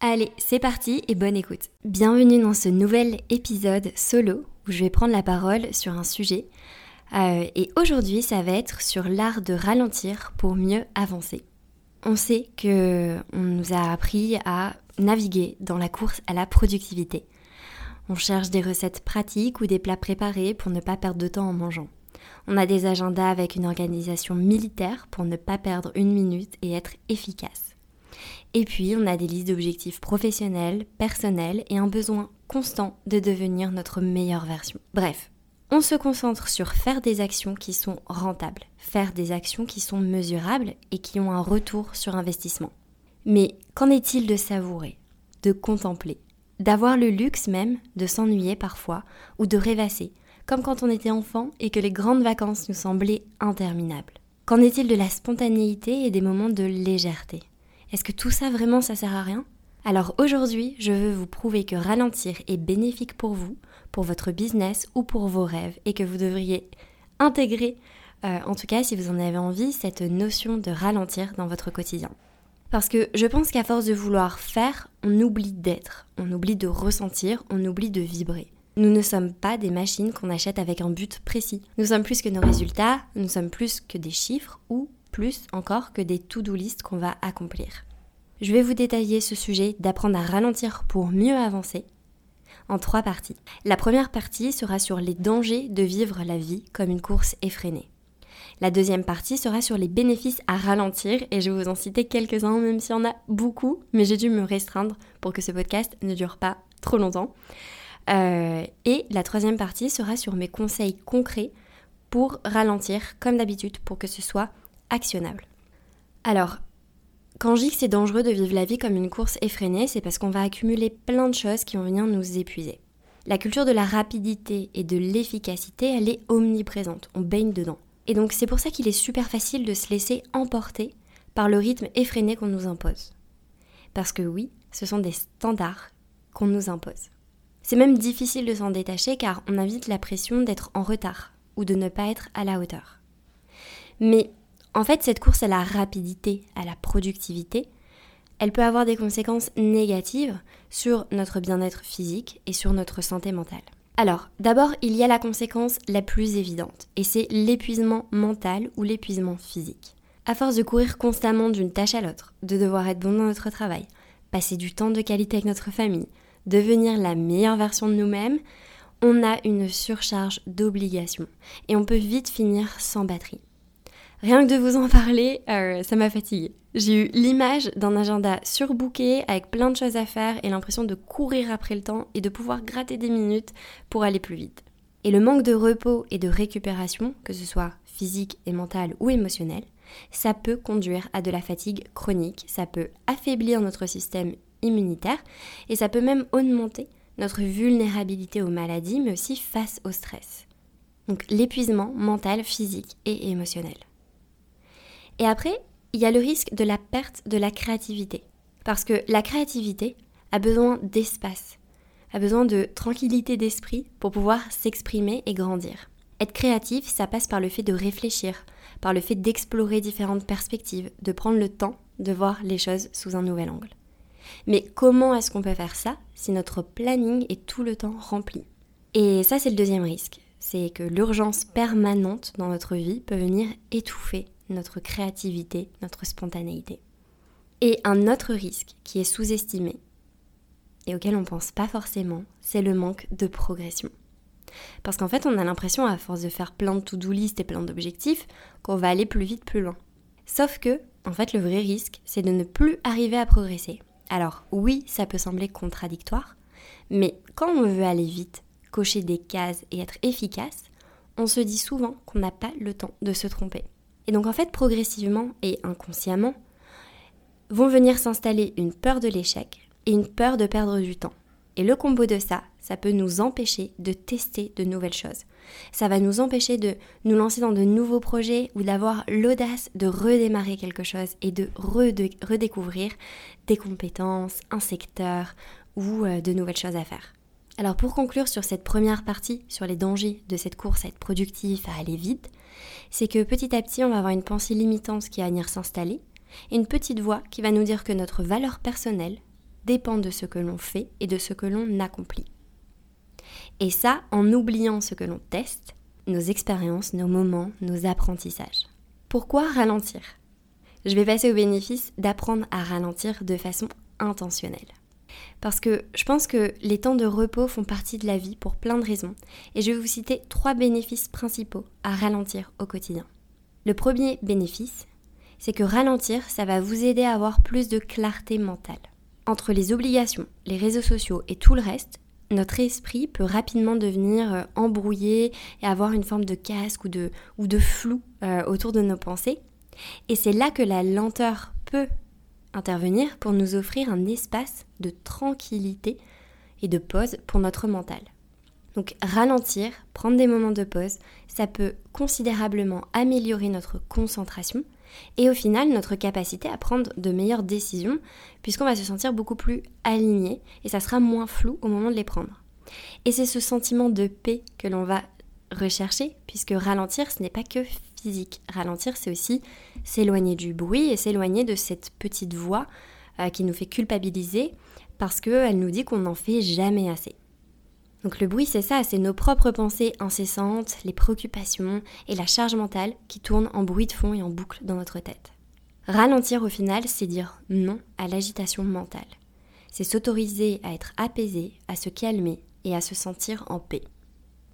Allez, c'est parti et bonne écoute. Bienvenue dans ce nouvel épisode solo où je vais prendre la parole sur un sujet. Euh, et aujourd'hui, ça va être sur l'art de ralentir pour mieux avancer. On sait que on nous a appris à naviguer dans la course à la productivité. On cherche des recettes pratiques ou des plats préparés pour ne pas perdre de temps en mangeant. On a des agendas avec une organisation militaire pour ne pas perdre une minute et être efficace. Et puis, on a des listes d'objectifs professionnels, personnels et un besoin constant de devenir notre meilleure version. Bref, on se concentre sur faire des actions qui sont rentables, faire des actions qui sont mesurables et qui ont un retour sur investissement. Mais qu'en est-il de savourer, de contempler, d'avoir le luxe même de s'ennuyer parfois ou de rêvasser, comme quand on était enfant et que les grandes vacances nous semblaient interminables? Qu'en est-il de la spontanéité et des moments de légèreté? Est-ce que tout ça vraiment ça sert à rien? Alors aujourd'hui, je veux vous prouver que ralentir est bénéfique pour vous, pour votre business ou pour vos rêves et que vous devriez intégrer, euh, en tout cas si vous en avez envie, cette notion de ralentir dans votre quotidien. Parce que je pense qu'à force de vouloir faire, on oublie d'être, on oublie de ressentir, on oublie de vibrer. Nous ne sommes pas des machines qu'on achète avec un but précis. Nous sommes plus que nos résultats, nous sommes plus que des chiffres ou plus encore que des to-do list qu'on va accomplir. Je vais vous détailler ce sujet d'apprendre à ralentir pour mieux avancer en trois parties. La première partie sera sur les dangers de vivre la vie comme une course effrénée. La deuxième partie sera sur les bénéfices à ralentir et je vais vous en citer quelques-uns même s'il y en a beaucoup, mais j'ai dû me restreindre pour que ce podcast ne dure pas trop longtemps. Euh, et la troisième partie sera sur mes conseils concrets pour ralentir comme d'habitude pour que ce soit actionnable. Alors, quand je dis que c'est dangereux de vivre la vie comme une course effrénée, c'est parce qu'on va accumuler plein de choses qui vont venir nous épuiser. La culture de la rapidité et de l'efficacité, elle est omniprésente, on baigne dedans. Et donc c'est pour ça qu'il est super facile de se laisser emporter par le rythme effréné qu'on nous impose. Parce que oui, ce sont des standards qu'on nous impose. C'est même difficile de s'en détacher car on invite la pression d'être en retard ou de ne pas être à la hauteur. Mais en fait, cette course à la rapidité, à la productivité, elle peut avoir des conséquences négatives sur notre bien-être physique et sur notre santé mentale. Alors, d'abord, il y a la conséquence la plus évidente, et c'est l'épuisement mental ou l'épuisement physique. À force de courir constamment d'une tâche à l'autre, de devoir être bon dans notre travail, passer du temps de qualité avec notre famille, devenir la meilleure version de nous-mêmes, on a une surcharge d'obligations, et on peut vite finir sans batterie. Rien que de vous en parler, euh, ça m'a fatiguée. J'ai eu l'image d'un agenda surbooké avec plein de choses à faire et l'impression de courir après le temps et de pouvoir gratter des minutes pour aller plus vite. Et le manque de repos et de récupération, que ce soit physique et mentale ou émotionnelle, ça peut conduire à de la fatigue chronique, ça peut affaiblir notre système immunitaire et ça peut même augmenter notre vulnérabilité aux maladies mais aussi face au stress. Donc l'épuisement mental, physique et émotionnel. Et après, il y a le risque de la perte de la créativité. Parce que la créativité a besoin d'espace, a besoin de tranquillité d'esprit pour pouvoir s'exprimer et grandir. Être créatif, ça passe par le fait de réfléchir, par le fait d'explorer différentes perspectives, de prendre le temps de voir les choses sous un nouvel angle. Mais comment est-ce qu'on peut faire ça si notre planning est tout le temps rempli? Et ça, c'est le deuxième risque. C'est que l'urgence permanente dans notre vie peut venir étouffer notre créativité, notre spontanéité. Et un autre risque qui est sous-estimé et auquel on ne pense pas forcément, c'est le manque de progression. Parce qu'en fait, on a l'impression, à force de faire plein de to-do list et plein d'objectifs, qu'on va aller plus vite, plus loin. Sauf que, en fait, le vrai risque, c'est de ne plus arriver à progresser. Alors, oui, ça peut sembler contradictoire, mais quand on veut aller vite, cocher des cases et être efficace, on se dit souvent qu'on n'a pas le temps de se tromper. Et donc, en fait, progressivement et inconsciemment, vont venir s'installer une peur de l'échec et une peur de perdre du temps. Et le combo de ça, ça peut nous empêcher de tester de nouvelles choses. Ça va nous empêcher de nous lancer dans de nouveaux projets ou d'avoir l'audace de redémarrer quelque chose et de redécouvrir des compétences, un secteur ou euh, de nouvelles choses à faire. Alors pour conclure sur cette première partie, sur les dangers de cette course à être productif, à aller vite, c'est que petit à petit on va avoir une pensée limitante qui va venir s'installer, et une petite voix qui va nous dire que notre valeur personnelle dépend de ce que l'on fait et de ce que l'on accomplit. Et ça en oubliant ce que l'on teste, nos expériences, nos moments, nos apprentissages. Pourquoi ralentir? Je vais passer au bénéfice d'apprendre à ralentir de façon intentionnelle. Parce que je pense que les temps de repos font partie de la vie pour plein de raisons, et je vais vous citer trois bénéfices principaux à ralentir au quotidien. Le premier bénéfice, c'est que ralentir, ça va vous aider à avoir plus de clarté mentale. Entre les obligations, les réseaux sociaux et tout le reste, notre esprit peut rapidement devenir euh, embrouillé et avoir une forme de casque ou de, ou de flou euh, autour de nos pensées. Et c'est là que la lenteur peut intervenir pour nous offrir un espace de tranquillité et de pause pour notre mental. Donc ralentir, prendre des moments de pause, ça peut considérablement améliorer notre concentration et au final notre capacité à prendre de meilleures décisions puisqu'on va se sentir beaucoup plus aligné et ça sera moins flou au moment de les prendre. Et c'est ce sentiment de paix que l'on va rechercher puisque ralentir ce n'est pas que physique. Ralentir c'est aussi s'éloigner du bruit et s'éloigner de cette petite voix euh, qui nous fait culpabiliser parce qu'elle nous dit qu'on n'en fait jamais assez. Donc le bruit, c'est ça, c'est nos propres pensées incessantes, les préoccupations et la charge mentale qui tournent en bruit de fond et en boucle dans notre tête. Ralentir au final, c'est dire non à l'agitation mentale. C'est s'autoriser à être apaisé, à se calmer et à se sentir en paix.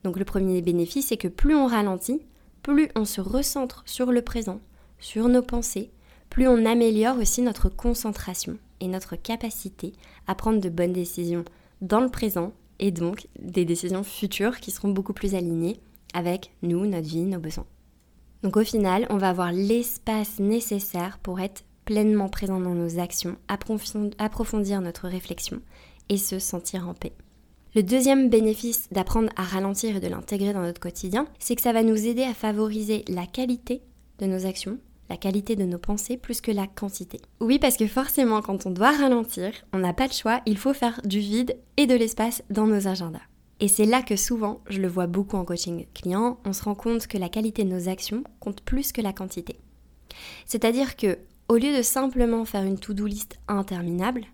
Donc le premier bénéfice, c'est que plus on ralentit, plus on se recentre sur le présent, sur nos pensées, plus on améliore aussi notre concentration et notre capacité à prendre de bonnes décisions dans le présent et donc des décisions futures qui seront beaucoup plus alignées avec nous, notre vie, nos besoins. Donc au final, on va avoir l'espace nécessaire pour être pleinement présent dans nos actions, approfondir notre réflexion et se sentir en paix. Le deuxième bénéfice d'apprendre à ralentir et de l'intégrer dans notre quotidien, c'est que ça va nous aider à favoriser la qualité de nos actions la qualité de nos pensées plus que la quantité. Oui, parce que forcément, quand on doit ralentir, on n'a pas de choix, il faut faire du vide et de l'espace dans nos agendas. Et c'est là que souvent, je le vois beaucoup en coaching client, on se rend compte que la qualité de nos actions compte plus que la quantité. C'est-à-dire que, au lieu de simplement faire une to-do list interminable,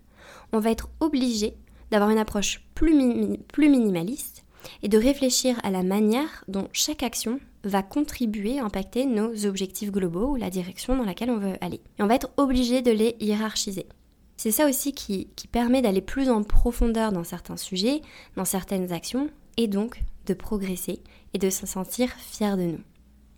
on va être obligé d'avoir une approche plus, plus minimaliste et de réfléchir à la manière dont chaque action va contribuer à impacter nos objectifs globaux ou la direction dans laquelle on veut aller. Et on va être obligé de les hiérarchiser. C'est ça aussi qui, qui permet d'aller plus en profondeur dans certains sujets, dans certaines actions, et donc de progresser et de se sentir fier de nous.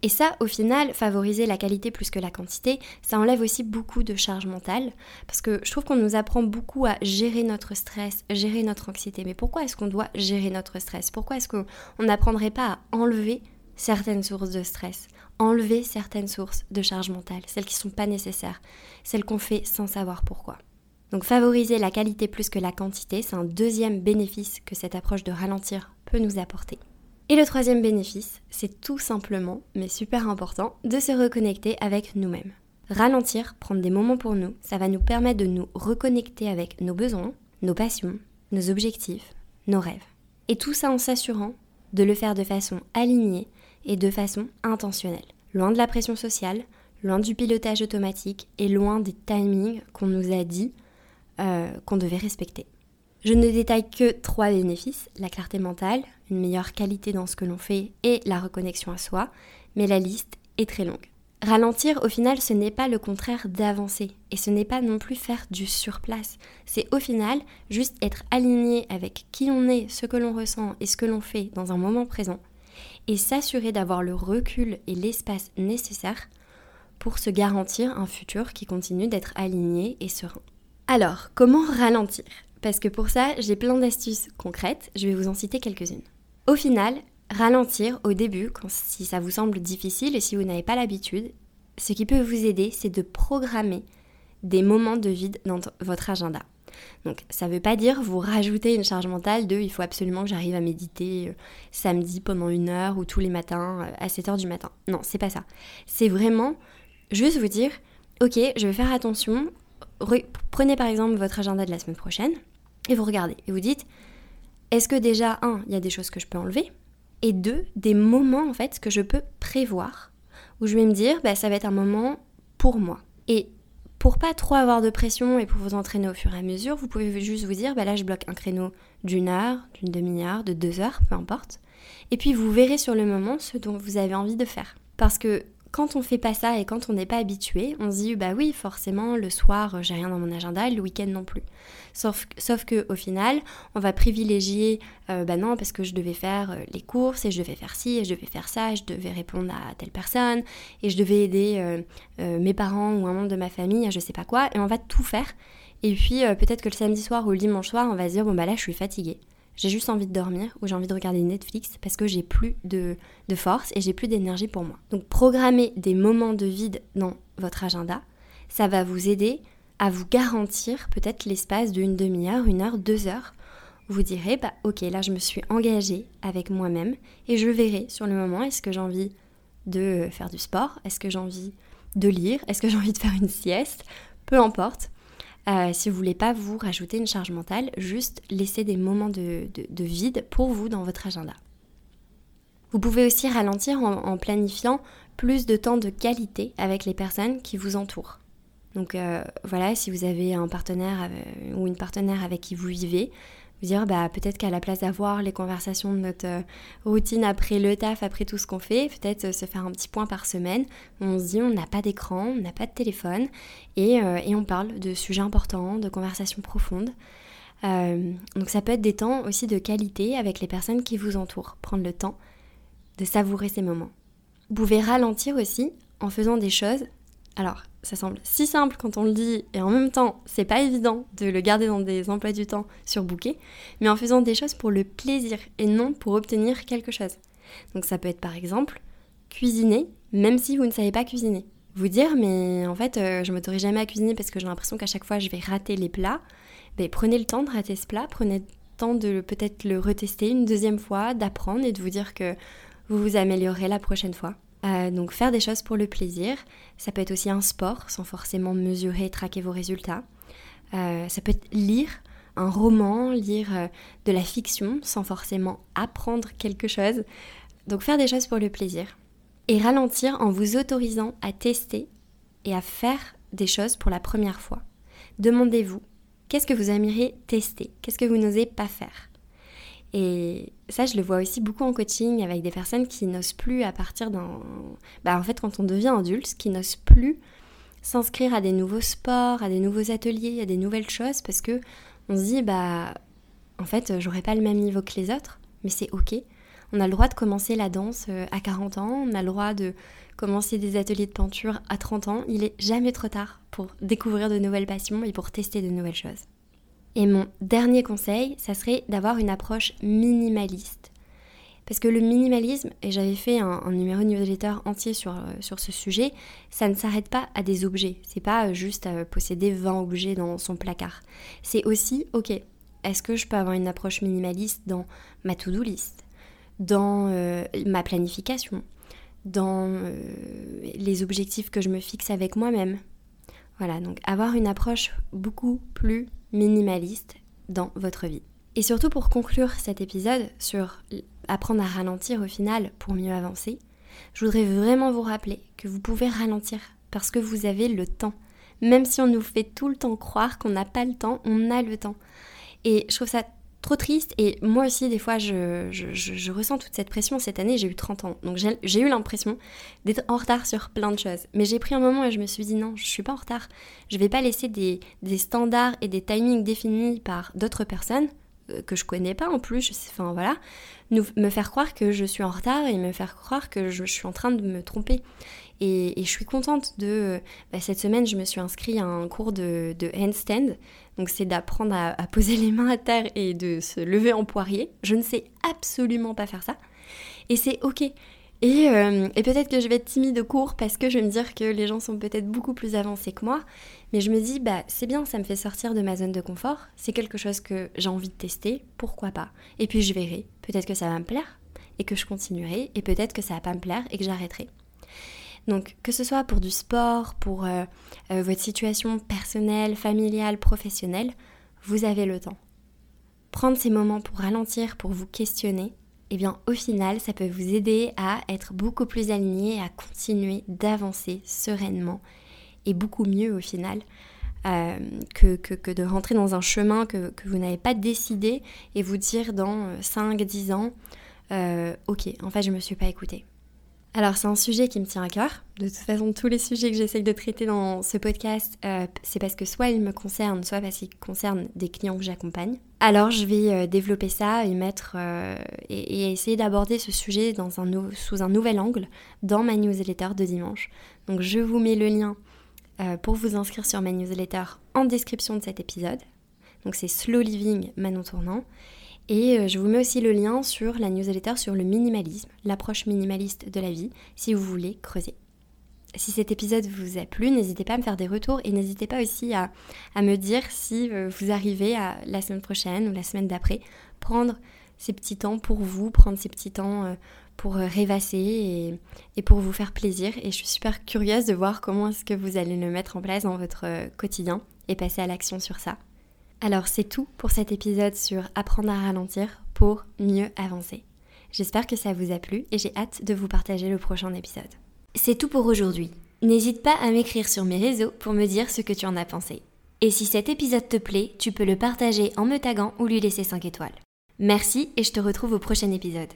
Et ça, au final, favoriser la qualité plus que la quantité, ça enlève aussi beaucoup de charge mentale, parce que je trouve qu'on nous apprend beaucoup à gérer notre stress, gérer notre anxiété. Mais pourquoi est-ce qu'on doit gérer notre stress? Pourquoi est-ce qu'on n'apprendrait pas à enlever certaines sources de stress, enlever certaines sources de charge mentale, celles qui ne sont pas nécessaires, celles qu'on fait sans savoir pourquoi. Donc favoriser la qualité plus que la quantité, c'est un deuxième bénéfice que cette approche de ralentir peut nous apporter. Et le troisième bénéfice, c'est tout simplement, mais super important, de se reconnecter avec nous-mêmes. Ralentir, prendre des moments pour nous, ça va nous permettre de nous reconnecter avec nos besoins, nos passions, nos objectifs, nos rêves. Et tout ça en s'assurant de le faire de façon alignée et de façon intentionnelle. Loin de la pression sociale, loin du pilotage automatique et loin des timings qu'on nous a dit euh, qu'on devait respecter. Je ne détaille que trois bénéfices, la clarté mentale, une meilleure qualité dans ce que l'on fait et la reconnexion à soi, mais la liste est très longue. Ralentir, au final, ce n'est pas le contraire d'avancer. Et ce n'est pas non plus faire du surplace. C'est au final juste être aligné avec qui on est, ce que l'on ressent et ce que l'on fait dans un moment présent. Et s'assurer d'avoir le recul et l'espace nécessaire pour se garantir un futur qui continue d'être aligné et serein. Alors, comment ralentir? Parce que pour ça, j'ai plein d'astuces concrètes, je vais vous en citer quelques-unes. Au final, Ralentir au début, si ça vous semble difficile et si vous n'avez pas l'habitude, ce qui peut vous aider, c'est de programmer des moments de vide dans votre agenda. Donc ça ne veut pas dire vous rajouter une charge mentale de il faut absolument que j'arrive à méditer euh, samedi pendant une heure ou tous les matins euh, à 7 heures du matin. Non, c'est pas ça. C'est vraiment juste vous dire ok, je vais faire attention. prenez par exemple votre agenda de la semaine prochaine et vous regardez et vous dites est-ce que déjà, un, il y a des choses que je peux enlever? Et deux, des moments en fait que je peux prévoir où je vais me dire bah, ça va être un moment pour moi. Et pour pas trop avoir de pression et pour vous entraîner au fur et à mesure, vous pouvez juste vous dire bah là je bloque un créneau d'une heure, d'une demi-heure, de deux heures, peu importe. Et puis vous verrez sur le moment ce dont vous avez envie de faire. Parce que quand on fait pas ça et quand on n'est pas habitué, on se dit bah oui, forcément le soir j'ai rien dans mon agenda, le week-end non plus. Sauf, sauf que au final, on va privilégier euh, bah non parce que je devais faire euh, les courses et je devais faire ci et je devais faire ça, et je devais répondre à telle personne et je devais aider euh, mes parents ou un membre de ma famille je sais pas quoi et on va tout faire. Et puis peut-être que le samedi soir ou le dimanche soir, on va se dire bon bah là je suis fatiguée j'ai juste envie de dormir ou j'ai envie de regarder Netflix parce que j'ai plus de, force et j'ai plus d'énergie pour moi. Donc programmer des moments de vide dans votre agenda, ça va vous aider à vous garantir peut-être l'espace d'une demi-heure, une heure, deux heures. Vous direz, bah ok, là je me suis engagée avec moi-même et je verrai sur le moment est-ce que j'ai envie de faire du sport, est-ce que j'ai envie de lire, est-ce que j'ai envie de faire une sieste, peu importe. Euh, si vous voulez pas vous rajouter une charge mentale, juste laisser des moments de, vide pour vous dans votre agenda. Vous pouvez aussi ralentir en, planifiant plus de temps de qualité avec les personnes qui vous entourent. Donc euh, voilà, si vous avez un partenaire euh, ou une partenaire avec qui vous vivez, dire bah, peut-être qu'à la place d'avoir les conversations de notre euh, routine après le taf, après tout ce qu'on fait, peut-être euh, se faire un petit point par semaine on se dit on n'a pas d'écran, on n'a pas de téléphone et, euh, et, on parle de sujets importants, de conversations profondes. donc ça peut être des temps aussi de qualité avec les personnes qui vous entourent, prendre le temps de savourer ces moments. Vous pouvez ralentir aussi en faisant des choses. Alors, ça semble si simple quand on le dit et en même temps c'est pas évident de le garder dans des emplois du temps surbookés, mais en faisant des choses pour le plaisir et non pour obtenir quelque chose. Donc ça peut être par exemple cuisiner même si vous ne savez pas cuisiner. Vous dire mais en fait euh, je m'autorise jamais à cuisiner parce que j'ai l'impression qu'à chaque fois je vais rater les plats. Ben, prenez le temps de rater ce plat, prenez le temps de peut-être le retester une deuxième fois, d'apprendre et de vous dire que vous vous améliorerez la prochaine fois. Euh, donc faire des choses pour le plaisir. Ça peut être aussi un sport sans forcément mesurer et traquer vos résultats. Euh, ça peut être lire un roman, lire euh, de la fiction sans forcément apprendre quelque chose. Donc faire des choses pour le plaisir. Et ralentir en vous autorisant à tester et à faire des choses pour la première fois. Demandez-vous, qu'est-ce que vous aimeriez tester? Qu'est-ce que vous n'osez pas faire? Et ça, je le vois aussi beaucoup en coaching avec des personnes qui n'osent plus à partir d'un... Bah, en fait, quand on devient adulte, qui n'osent plus s'inscrire à des nouveaux sports, à des nouveaux ateliers, à des nouvelles choses, parce que on se dit, bah, en fait, j'aurais pas le même niveau que les autres, mais c'est ok. On a le droit de commencer la danse euh, à 40 ans, on a le droit de commencer des ateliers de peinture à 30 ans. Il est jamais trop tard pour découvrir de nouvelles passions et pour tester de nouvelles choses. Et mon dernier conseil, ça serait d'avoir une approche minimaliste. Parce que le minimalisme, et j'avais fait un, numéro de newsletter entier sur, euh, sur ce sujet, ça ne s'arrête pas à des objets. C'est pas euh, juste à posséder 20 objets dans son placard. C'est aussi, ok, est-ce que je peux avoir une approche minimaliste dans ma to-do list, dans euh, ma planification, dans les objectifs que je me fixe avec moi-même? Voilà, donc avoir une approche beaucoup plus minimaliste dans votre vie. Et surtout pour conclure cet épisode sur apprendre à ralentir au final pour mieux avancer, je voudrais vraiment vous rappeler que vous pouvez ralentir parce que vous avez le temps. Même si on nous fait tout le temps croire qu'on n'a pas le temps, on a le temps. Et je trouve ça trop triste. Et moi aussi, des fois, je, je, ressens toute cette pression. Cette année, j'ai eu 30 ans. Donc j'ai eu l'impression d'être en retard sur plein de choses. Mais j'ai pris un moment et je me suis dit non, je suis pas en retard. Je vais pas laisser des, des standards et des timings définis par d'autres personnes euh, que je connais pas en plus, enfin voilà, nous, me faire croire que je suis en retard et me faire croire que je, suis en train de me tromper. Et, je suis contente de... Bah, cette semaine, je me suis inscrite à un cours de, handstand. Donc c'est d'apprendre à, poser les mains à terre et de se lever en poirier. Je ne sais absolument pas faire ça. Et c'est ok. Euh, et, peut-être que je vais être timide au cours parce que je vais me dire que les gens sont peut-être beaucoup plus avancés que moi. Mais je me dis, bah c'est bien, ça me fait sortir de ma zone de confort. C'est quelque chose que j'ai envie de tester, pourquoi pas? Et puis je verrai. Peut-être que ça va me plaire et que je continuerai. Et peut-être que ça va pas me plaire et que j'arrêterai. Donc que ce soit pour du sport, pour euh, euh, votre situation personnelle, familiale, professionnelle, vous avez le temps. Prendre ces moments pour ralentir, pour vous questionner, eh bien au final, ça peut vous aider à être beaucoup plus aligné, à continuer d'avancer sereinement et beaucoup mieux au final. Euh, que, de rentrer dans un chemin que, vous n'avez pas décidé et vous dire dans 5-10 ans, ok, en fait je me suis pas écoutée. Alors c'est un sujet qui me tient à cœur. De toute façon, tous les sujets que j'essaye de traiter dans ce podcast, euh, c'est parce que soit ils me concernent, soit parce qu'ils concernent des clients que j'accompagne. Alors je vais euh, développer ça et mettre euh, et, essayer d'aborder ce sujet dans un, sous un nouvel angle dans ma newsletter de dimanche. Donc je vous mets le lien pour vous inscrire sur ma newsletter en description de cet épisode. Donc c'est Slow Living Manon Tournant. Et euh, je vous mets aussi le lien sur la newsletter sur le minimalisme, l'approche minimaliste de la vie, si vous voulez creuser. Si cet épisode vous a plu, n'hésitez pas à me faire des retours et n'hésitez pas aussi à, me dire si euh, vous arrivez à la semaine prochaine ou la semaine d'après prendre ces petits temps pour vous, prendre ces petits temps euh, pour rêvasser et, et, pour vous faire plaisir. Et je suis super curieuse de voir comment est-ce que vous allez le mettre en place dans votre quotidien et passer à l'action sur ça. Alors c'est tout pour cet épisode sur apprendre à ralentir pour mieux avancer. J'espère que ça vous a plu et j'ai hâte de vous partager le prochain épisode. C'est tout pour aujourd'hui. N'hésite pas à m'écrire sur mes réseaux pour me dire ce que tu en as pensé. Et si cet épisode te plaît, tu peux le partager en me taguant ou lui laisser 5 étoiles. Merci et je te retrouve au prochain épisode.